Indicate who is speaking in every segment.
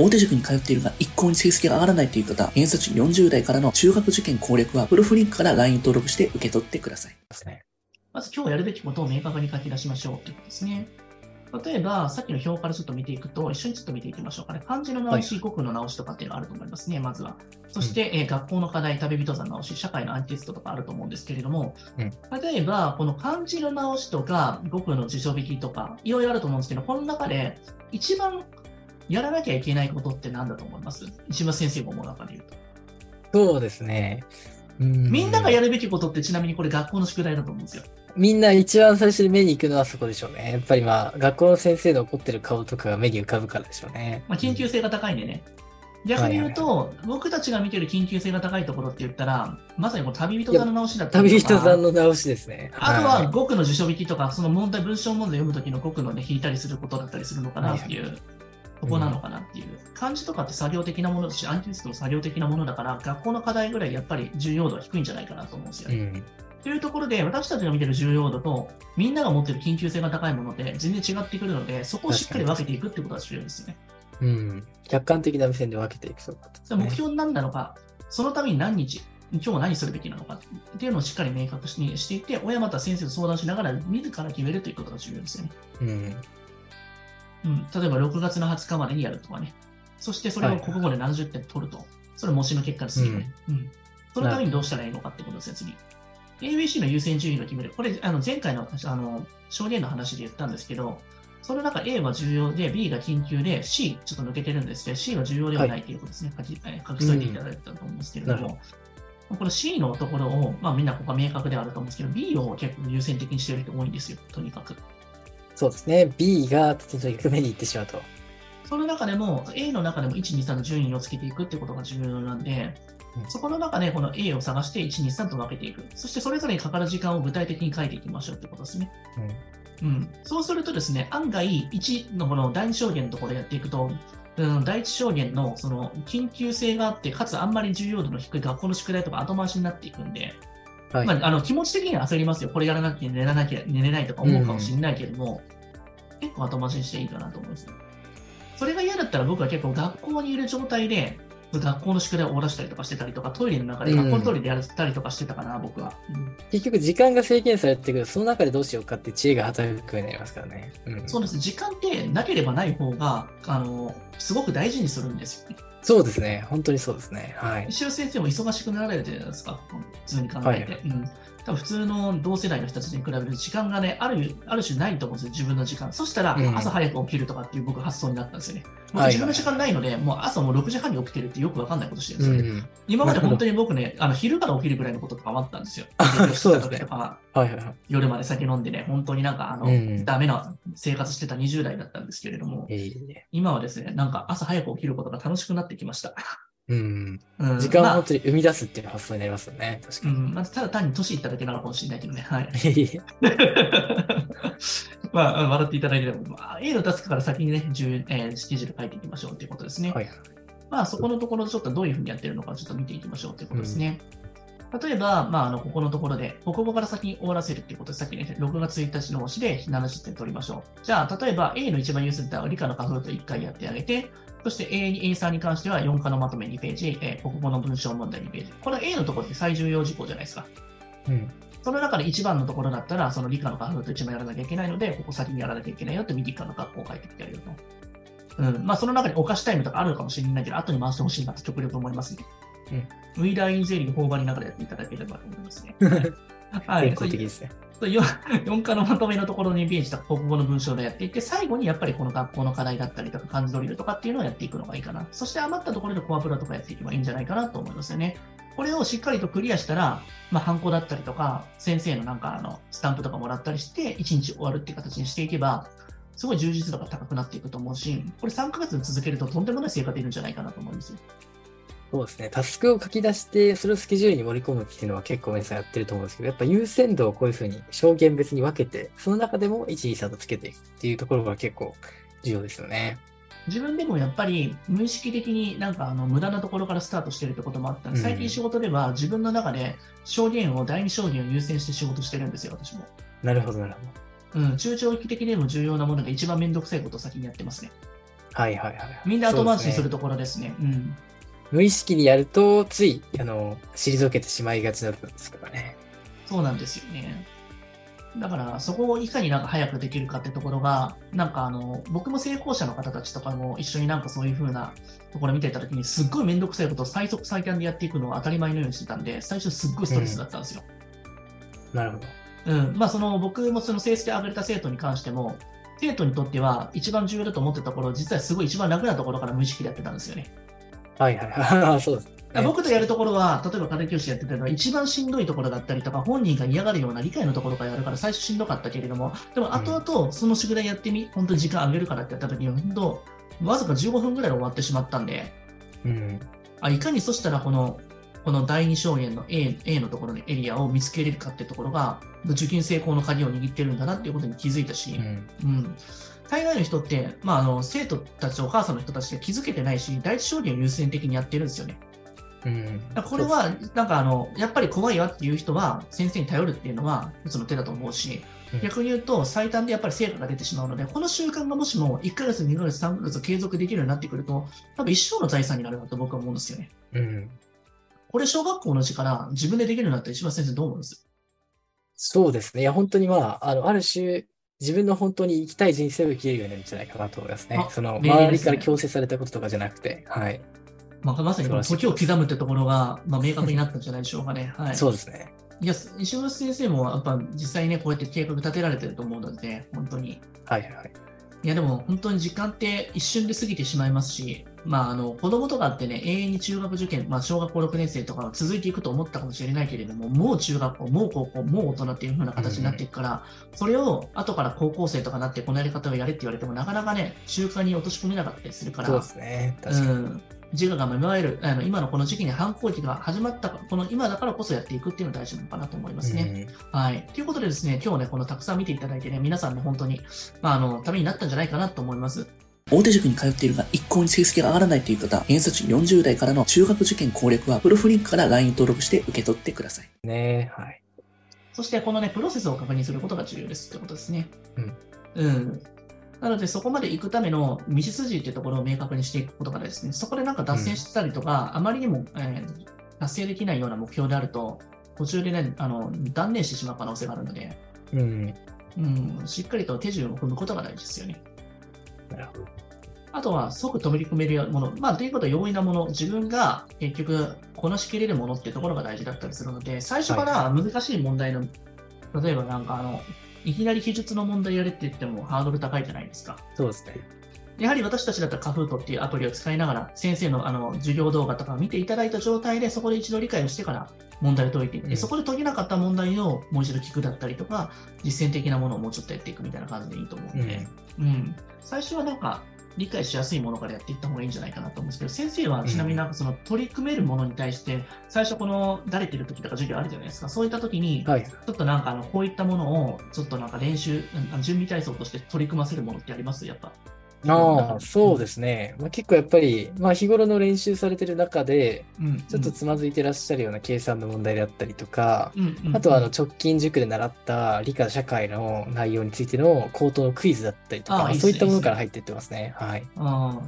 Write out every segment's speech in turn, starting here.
Speaker 1: 大手塾に通っているが一向に成績が上がらないという方、偏差値40代からの中学受験攻略は、プロフリンクから LINE 登録して受け取ってください。
Speaker 2: まず今日やるべきことを明確に書き出しましょうということですね。例えば、さっきの表からちょっと見ていくと、一緒にちょっと見ていきましょうかね。漢字の直し、語句の直しとかっていうのがあると思いますね、まずは。そして、うん、えー、学校の課題、旅人さん直し、社会のアンケートとかあると思うんですけれども、うん、例えば、この漢字の直しとか、語句の辞書引きとか、いろいろあると思うんですけど、この中で一番やらなきゃいけないことって何だと思います？石橋先生が思う中で言うと。
Speaker 3: そうですね。
Speaker 2: みんながやるべきことってちなみにこれ学校の宿題だと思うんですよ。
Speaker 3: みんな一番最初に目に行くのはそこでしょうね。やっぱりまあ、学校の先生の怒ってる顔とかが目に浮かぶからでしょうね。
Speaker 2: まあ、緊急性が高いんでね。逆に言うと、はいはいはい、僕たちが見てる緊急性が高いところって言ったら、まさにこの旅人さんの直しだった
Speaker 3: り旅人さんの直しですね。
Speaker 2: あとは語句の辞書引きとか、その問題、文章問題読むときの語句のね、引いたりすることだったりするのかなっていう。はいはいここなのかなっていう、うん、漢字とかって作業的なものだし、アンケートも作業的なものだから、学校の課題ぐらいやっぱり重要度は低いんじゃないかなと思うんですよね。うんというところで、私たちが見てる重要度と、みんなが持ってる緊急性が高いもので、全然違ってくるので、そこをしっかり分けていくってことが重要ですね。
Speaker 3: うん。客観的な目線で分けていく
Speaker 2: そう、ね、目標に何なのか、そのために何日、今日は何するべきなのかっていうのをしっかり明確にしていって、親また先生と相談しながら、自ら決めるということが重要ですよね。うん。うん、例えば6月の20日までにやるとかね。そしてそれを国語で何十点取ると。それ模試の結果ですよね、うん。うん。そのためにどうしたらいいのかってことですよ、次。ABC の優先順位の決める。これ、あの前回のあの証言の話で言ったんですけど、その中 A は重要で、B が緊急で、C ちょっと抜けてるんですけど、C は重要ではないということですね。はい、書き書き添えていただいたと思うんですけれども、うん、この C のところを、まあみんなここは明確ではあると思うんですけど、B を結構優先的にしている人多いんですよ、とにかく。
Speaker 3: そうですね。B がとにかく目に行ってしまうと。
Speaker 2: その中でも、A の中でも1、2、3の順位をつけていくってことが重要なんで、うん、そこの中でこの A を探して1、2、3と分けていく。そしてそれぞれにかかる時間を具体的に書いていきましょうってことですね。うん、うん、そうするとですね、案外1のこの第2証言のところでやっていくと、うん、第一証言のその緊急性があって、かつあんまり重要度の低い学校の宿題とか後回しになっていくんで、はい、まあ、あの気持ち的には焦りますよ。これやらなきゃ寝らなきゃ寝れないとか思うかもしれないけれども、うん、結構後回しにしていいかなと思います。それが嫌だったら僕は結構学校にいる状態で、学校の宿題を終わらしたりとかしてたりとか、トイレの中で学校のトイレでやったりとかしてたかな、うん、僕は、
Speaker 3: うん。結局時間が制限されてくるその中でどうしようかって知恵が働くようになりますからね。
Speaker 2: うん、そうです。時間ってなければない方が、あの、すごく大事にするんですよね。
Speaker 3: そうですね。本当にそうですね。はい。
Speaker 2: 石尾先生も忙しくなられてるじゃないですか。普通に考えて。はい、うん普通の同世代の人たちに比べる時間がね、あるある種ないと思うんですよ、自分の時間。そしたら、朝早く起きるとかっていう僕発想になったんですよね。もう自分の時間ないので、もう朝もう6時半に起きてるってよくわかんないことしてるんですよね。うん、今まで本当に僕ね、あの昼から起きるぐらいのこととかもあったんですよ。
Speaker 3: そうですね。
Speaker 2: はいはいはい、夜まで酒飲んでね、本当になんかあの、うん、ダメな生活してた20代だったんですけれども、今はですね、なんか朝早く起きることが楽しくなってきました。
Speaker 3: うん。うん、時間を本当に生み出すっていう発想になりますよね。確かに。
Speaker 2: うん、まあ、ただ単に年いっただけなのかもしれないけどね。はい。まあ、笑っていただいても、まあ、A のタスクから先にね、えー、スケジュール書いていきましょうということですね。はい。まあ、そこのところちょっとどういうふうにやってるのかちょっと見ていきましょうということですね。うん、例えば、まあ、あの、ここのところで、国語から先に終わらせるっていうことで、さっきね、6月1日の星で70点取りましょう。じゃあ、例えば A の一番優先だったら理科の花粉と1回やってあげて、そして A, A3 に関しては4課のまとめ2ページ、えー、国語の文章問題2ページ。これ A のところって最重要事項じゃないですか。うん。その中で一番のところだったら、その理科の科目と一番やらなきゃいけないので、ここ先にやらなきゃいけないよって右側の学校を書いてきてあげると。うん。まあ、その中にお菓子タイムとかあるかもしれないけど、後に回してほしいなって極力思いますね。うん。ウィーダーインゼリーを頬張りながらやっていただければと思いますね。
Speaker 3: はい。的ですね。
Speaker 2: 4課のまとめのところにイメージした国語の文章でやっていって、最後にやっぱりこの学校の課題だったりとか、漢字ドリルとかっていうのをやっていくのがいいかな。そして余ったところでコアプラとかやっていけばいいんじゃないかなと思いますよね。これをしっかりとクリアしたら、まあ、ハンコだったりとか、先生のなんかあの、スタンプとかもらったりして、1日終わるっていう形にしていけば、すごい充実度が高くなっていくと思うし、これ3ヶ月続けるととんでもない成果が出るんじゃないかなと思いますよ。
Speaker 3: そうですね。タスクを書き出して、それをスケジュールに盛り込むっていうのは結構皆さんやってると思うんですけど、やっぱ優先度をこういうふうに証言別に分けて、その中でも1、2、3とつけていくっていうところが結構重要ですよね。
Speaker 2: 自分でもやっぱり無意識的になんかあの無駄なところからスタートしてるってこともあった最近仕事では自分の中で証言を、第二証言を優先して仕事してるんですよ、私も。
Speaker 3: なるほど、なるほ
Speaker 2: ど。うん、中長期的でも重要なものが一番めんどくさいことを先にやってますね。
Speaker 3: はいはいはい。
Speaker 2: みんな後回しにするところですね。うすねうん。
Speaker 3: 無意識にやると、つい、あの、退けてしまいがちな部分ですからね。
Speaker 2: そうなんですよね。だから、そこをいかになんか早くできるかってところが、なんかあの、僕も成功者の方たちとかも一緒になんかそういう風なところ見てたときに、すっごいめんどくさいことを最速最短でやっていくのを当たり前のようにしてたんで、最初すっごいストレスだったんですよ。
Speaker 3: うん、なるほど。
Speaker 2: うん。まあ、その、僕もその成績上げた生徒に関しても、生徒にとっては一番重要だと思ってたところ、実はすごい一番楽なところから無意識でやってたんですよね。
Speaker 3: はいはいはい。そうです。
Speaker 2: 僕とやるところは、例えば家庭教師やってたのは、一番しんどいところだったりとか、本人が嫌がるような理解のところからやるから、最初しんどかったけれども、でも後々、その宿題やってみ、本当に時間あげるからってやった時に、本当、わずか15分ぐらいで終わってしまったんで、
Speaker 3: うん、
Speaker 2: あいかにそしたらこの、この第二証言の A, A のところのエリアを見つけれるかってところが、受験成功の鍵を握ってるんだなっていうことに気づいたし、うん、うん大概の人って、まあ、あの生徒たち、お母さんの人たちが気づけてないし、第一証言を優先的にやってるんですよね。
Speaker 3: うん、
Speaker 2: これは、なんかあの、やっぱり怖いわっていう人は、先生に頼るっていうのは、一つの手だと思うし、逆に言うと、最短でやっぱり成果が出てしまうので、この習慣がもしも1ヶ月、2ヶ月、3ヶ月継続できるようになってくると、多分一生の財産になるなと僕は思うんですよね。
Speaker 3: うん。
Speaker 2: これ、小学校の時から自分でできるようになったら、石橋先生どう思います？
Speaker 3: そうですね。いや、本当にまあ、あの、ある種、自分の本当に生きたい人生を生きれるようになるんじゃないかなと思いますね。その、周りから強制されたこととかじゃなくて、はい。
Speaker 2: まあ、まさに時を刻むってところが、まあ、明確になったんじゃないでしょうかね。はい、
Speaker 3: そうですね。
Speaker 2: いや、石橋先生もやっぱ実際ね、こうやって計画立てられてると思うので、本当に。
Speaker 3: はいはい。
Speaker 2: いや、でも本当に時間って一瞬で過ぎてしまいますし、まあ、あの子供とかってね、永遠に中学受験、まあ、小学校6年生とかは続いていくと思ったかもしれないけれども、もう中学校、もう高校、もう大人っていう風な形になっていくから、うん、それを後から高校生とかなって、このやり方をやれって言われても、なかなかね、習慣に落とし込めなかったりするから、
Speaker 3: そうですね、確かに。うん
Speaker 2: 自我が芽生える、あの今のこの時期に反抗期が始まった、この今だからこそやっていくっていうのが大事なのかなと思いますね。うん、はい。ということでですね、今日ね、このたくさん見ていただいてね、皆さんね、本当に、まあ、あの、ためになったんじゃないかなと思います。
Speaker 1: 大手塾に通っているが一向に成績が上がらないという方、偏差値40代からの中学受験攻略は、プロフリンクから LINE 登録して受け取ってください。
Speaker 3: ねはい。
Speaker 2: そして、このね、プロセスを確認することが重要ですってことですね。
Speaker 3: うん。
Speaker 2: うん。なので、そこまで行くための道筋っていうところを明確にしていくことがですね、そこでなんか脱線してたりとか、うん、あまりにも、えー、達成できないような目標であると、途中でね、あの断念してしまう可能性があるので、
Speaker 3: うん、
Speaker 2: うん、しっかりと手順を踏むことが大事ですよね。
Speaker 3: なるほど。
Speaker 2: あとは即取り組めるもの、まあ、ということは容易なもの、自分が結局こなしきれるものっていうところが大事だったりするので、最初から難しい問題の、はい、例えばなんかあの、いきなり記述の問題やれって言ってもハードル高いじゃないですか。
Speaker 3: そうですね。
Speaker 2: やはり私たちだったらカフートっていうアプリを使いながら、先生のあの授業動画とかを見ていただいた状態で、そこで一度理解をしてから問題を解いていって、うん、そこで解けなかった問題をもう一度聞くだったりとか、実践的なものをもうちょっとやっていくみたいな感じでいいと思うので、うん、うん、最初はなんか、理解しやすいものからやっていった方がいいんじゃないかなと思うんですけど、先生はちなみになんかその取り組めるものに対して、最初このだれてる時とか授業あるじゃないですか、そういった時に、ちょっとなんかあのこういったものをちょっとなんか練習、準備体操として取り組ませるものってあります？やっぱ。
Speaker 3: ああ、そうですね。まあ、結構やっぱり、まあ、日頃の練習されてる中で、ちょっとつまずいてらっしゃるような計算の問題であったりとか、あとはあの直近塾で習った理科社会の内容についての口頭のクイズだったりとか、そういったものから入っていってますね。はい。
Speaker 2: あ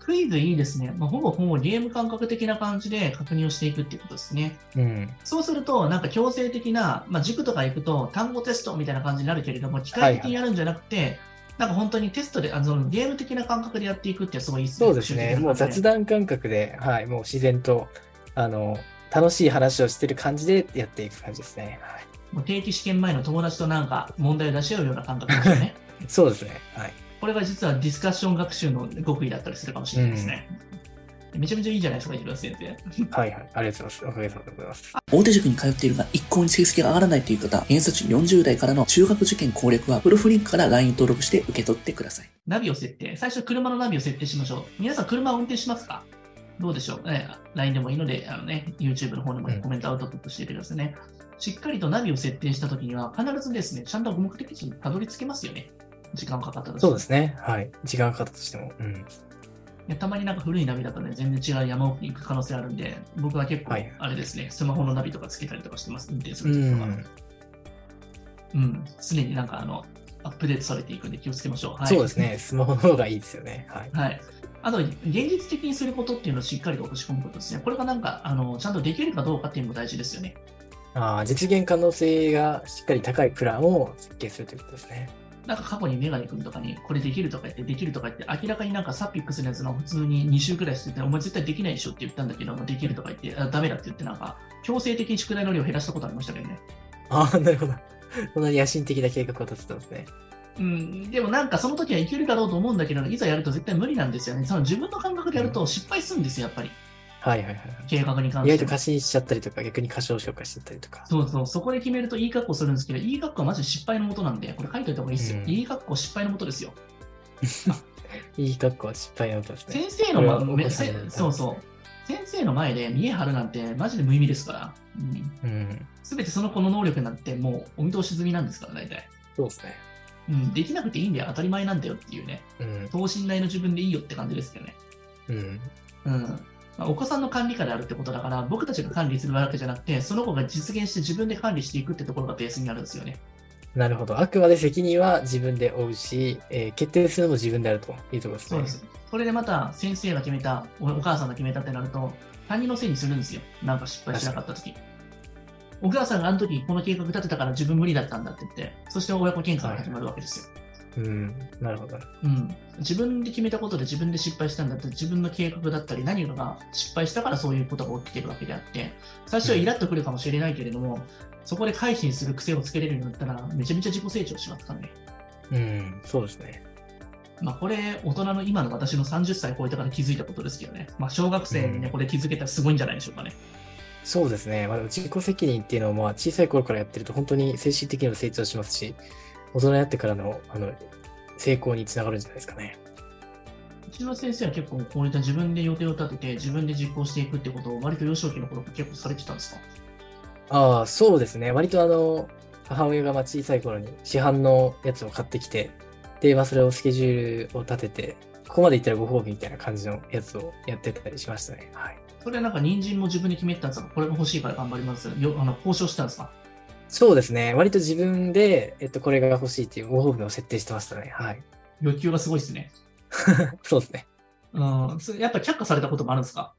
Speaker 2: クイズいいですね。まあ、ほぼほぼゲーム感覚的な感じで確認をしていくっていうことですね。
Speaker 3: うん、
Speaker 2: そうすると、なんか強制的な、まあ、塾とか行くと単語テストみたいな感じになるけれども、機械的にやるんじゃなくて、はいはいなんか本当にテストで、あのゲーム的な感覚でやっていくってすごいいいです
Speaker 3: ね。そうですね。もう雑談感覚で、はい、もう自然と、あの、楽しい話をしてる感じでやっていく感じですね。はい、
Speaker 2: もう定期試験前の友達となんか問題を出し合うような感覚ですよね。
Speaker 3: そうですね。はい。
Speaker 2: これが実はディスカッション学習の極意だったりするかもしれないですね。うんめちゃめちゃいいじゃないですか、広瀬先
Speaker 3: 生。はいはい。ありがとうございます。おかげさまでございます。
Speaker 1: 大手塾に通っているが一向に成績が上がらないという方、偏差値40代からの中学受験攻略は、プロフリンクから LINE 登録して受け取ってください。
Speaker 2: ナビを設定。最初、車のナビを設定しましょう。皆さん、車を運転しますか？どうでしょう、ね、?LINE でもいいので、あのね、YouTube の方でもコメントアウトプットしてくださいね。うん、しっかりとナビを設定したときには、必ずですね、ちゃんと目的地にたどり着けますよね。時間かかったと
Speaker 3: しても。そうですね。はい。時間かかったとしても。うん。
Speaker 2: やたまになんか古いナビだとね、全然違う山奥に行く可能性あるんで、僕は結構、あれですね、はい、スマホのナビとかつけたりとかしてます、運転するときとか。うん、常になんかあの、アップデートされていくんで気をつけましょう。はい、
Speaker 3: そうですね。スマホの方がいいですよね。はい。
Speaker 2: はい。あと、現実的にすることっていうのをしっかりと落とし込むことですね。これがなんか、あの、ちゃんとできるかどうかっていうのも大事ですよね。
Speaker 3: ああ、実現可能性がしっかり高いプランを設計するということですね。
Speaker 2: なんか過去にメガネ君とかに、これできるとか言って、できるとか言って、明らかになんかサピックスのやつの普通に2週くらいしてて、お前絶対できないでしょって言ったんだけども、できるとか言って、あダメだって言って、なんか、強制的に宿題の量を減らしたことありましたけどね。
Speaker 3: ああ、なるほど。そんな野心的な計画を立てたんですね。
Speaker 2: うん、でもなんかその時はいけるだろうと思うんだけど、いざやると絶対無理なんですよね。その自分の感覚でやると失敗するんですよ、やっぱり。
Speaker 3: はいはいはい。
Speaker 2: 計画に関
Speaker 3: して。意外と過信しちゃったりとか、逆に過小評価しちゃったりとか。
Speaker 2: そうそう、そこで決めるといい格好するんですけど、いい格好はマジで失敗のもとなんで、これ書いといた方がいいですよ。うん、いい格好失敗のもとですよ。
Speaker 3: いい格好は失敗のもとです
Speaker 2: ね。先生の、ま、そうそう。先生の前で見え張るなんてマジで無意味ですから。うん。す、べ、てその子の能力になってもうお見通し済みなんですから、大体。
Speaker 3: そうですね。
Speaker 2: うん、できなくていいんだよ、当たり前なんだよっていうね。うん。等身大の自分でいいよって感じですけどね。うん。うん。まあ、お子さんの管理下であるってことだから、僕たちが管理するわけじゃなくて、その子が実現して自分で管理していくってところがベースになるんですよね。
Speaker 3: なるほど。あくまで責任は自分で負うし、えー、決定するのも自分であるというところですね。そうです。
Speaker 2: それでまた先生が決めた、お母さんが決めたってなると、他人のせいにするんですよ。なんか失敗しなかったとき。お母さんがあの時この計画立てたから自分無理だったんだって言って、そして親子喧嘩が始まるわけですよ。はい
Speaker 3: うん、なるほど。
Speaker 2: うん。自分で決めたことで自分で失敗したんだって自分の計画だったり何かが失敗したからそういうことが起きてるわけであって、最初はイラッとくるかもしれないけれども、うん、そこで改心する癖をつけれるようになったら、めちゃめちゃ自己成長しますからね。
Speaker 3: うん、そうですね。
Speaker 2: まあ、これ、大人の今の私の30歳超えたから気づいたことですけどね。まあ、小学生にね、これ気づけたらすごいんじゃないでしょうかね。
Speaker 3: そうですね。まあ、自己責任っていうのは、まあ、小さい頃からやってると、本当に精神的にも成長しますし、大人になってからの、あの、成功につながるんじゃないですかね。
Speaker 2: 内田先生は結構こういった自分で予定を立てて自分で実行していくってことを割と幼少期の頃結構されてたんですか？
Speaker 3: ああ、そうですね。割とあの、母親がまあ小さい頃に市販のやつを買ってきて、で、まあそれをスケジュールを立てて、ここまでいったらご褒美みたいな感じのやつをやってたりしましたね。はい。
Speaker 2: それなんか人参も自分で決めてたんですか？これが欲しいから頑張りますよあの交渉したんですか？
Speaker 3: そうですね。割と自分で、えっと、これが欲しいっていうご褒美を設定してましたね。はい。
Speaker 2: 欲求がすごいですね。
Speaker 3: そうですね。
Speaker 2: うん。やっぱ却下されたこともあるんですか？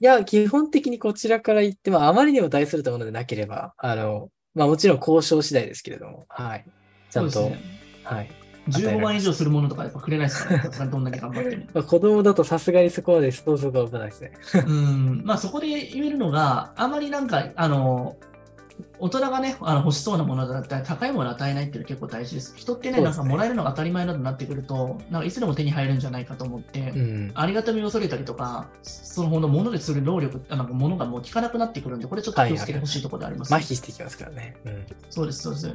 Speaker 3: いや、基本的にこちらから言って、まあ、あまりにも大それたものでなければ、あの、まあ、もちろん交渉次第ですけれども、はい。ちゃんと、ね、はい。
Speaker 2: 15万以上するものとかやっぱくれないですかね、どんだけ頑張っても。まあ
Speaker 3: 子供だとさすがにそこまで想像が浮かないですね。
Speaker 2: うん、まあそこで言えるのが、あまりなんか、あの、大人がね、あの欲しそうなものだったり、高いものを与えないっていうのは結構大事です。人ってね、ねなんかもらえるのが当たり前などになってくると、なんかいつでも手に入るんじゃないかと思って、うん、ありがたみを恐れたりとか、そのほど物でする労力、あの物がもう効かなくなってくるんで、これちょっと気をつけてほしいところであります、
Speaker 3: ねはいはい、麻痺してきますからね。
Speaker 2: うん、そうです、そうです。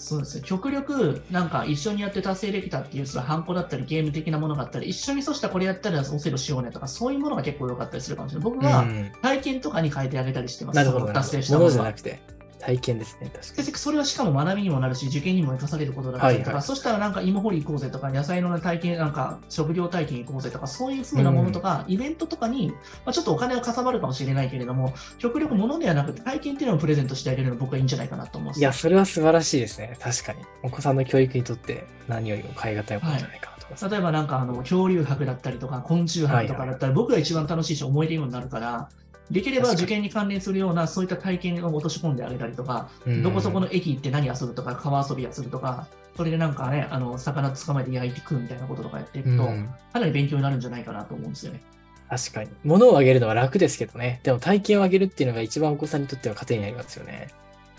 Speaker 2: そうですね。極力、なんか一緒にやって達成できたっていう、そのハンコだったり、ゲーム的なものがあったり、一緒にそうしたこれやったらオセロしようねとか、そういうものが結構良かったりするかもしれない。僕は体験とかに変えてあげたりしてます。
Speaker 3: なるほど。達成したものじゃなくて。体験ですね、確かに。
Speaker 2: それはしかも学びにもなるし、受験にも生かされることだったりとか、はいはい、そしたらなんか芋掘り行こうぜとか、野菜の体験、なんか食料体験行こうぜとか、そういうふうなものとか、うん、イベントとかに、まあ、ちょっとお金はかさばるかもしれないけれども、極力物ではなくて体験っていうのをプレゼントしてあげるのが僕はいいんじゃないかなと思う。
Speaker 3: いや、それは素晴らしいですね。確かに。お子さんの教育にとって何よりも変え難いことじゃないかなと、
Speaker 2: はい、例えばなんかあの恐竜博だったりとか昆虫博とかだったら、僕が一番楽しいし思い出にもなるから、できれば受験に関連するようなそういった体験を落とし込んであげたりとか、どこそこの駅行って何遊ぶとか、川遊びするとか、それでなんかね、あの魚捕まえて焼いて食うみたいなこととかやっていくと、かなり勉強になるんじゃないかなと思うんですよね。
Speaker 3: 確かに。物をあげるのは楽ですけどね。でも体験をあげるっていうのが一番お子さんにとっては糧になりますよね。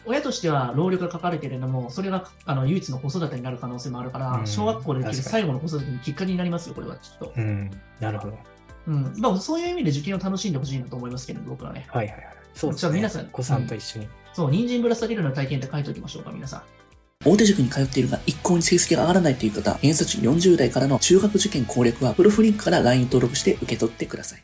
Speaker 2: 親としては労力がかかるけれども、それがあの唯一の子育てになる可能性もあるから、うん、小学校でできる最後の子育てにきっかけになりますよ、これはきっと。
Speaker 3: うん、なるほど。
Speaker 2: うん。まあ、そういう意味で受験を楽しんでほしいなと思いますけど、僕はね。
Speaker 3: はいはいはい。そうですね。じゃあ
Speaker 2: 皆さん。
Speaker 3: お子さんと一緒に。うん、
Speaker 2: そう、人参ぶら下げるの体験って書いておきましょうか、皆さん。
Speaker 1: 大手塾に通っているが一向に成績が上がらないという方、偏差値40代からの中学受験攻略はプロフリンクから LINE 登録して受け取ってください。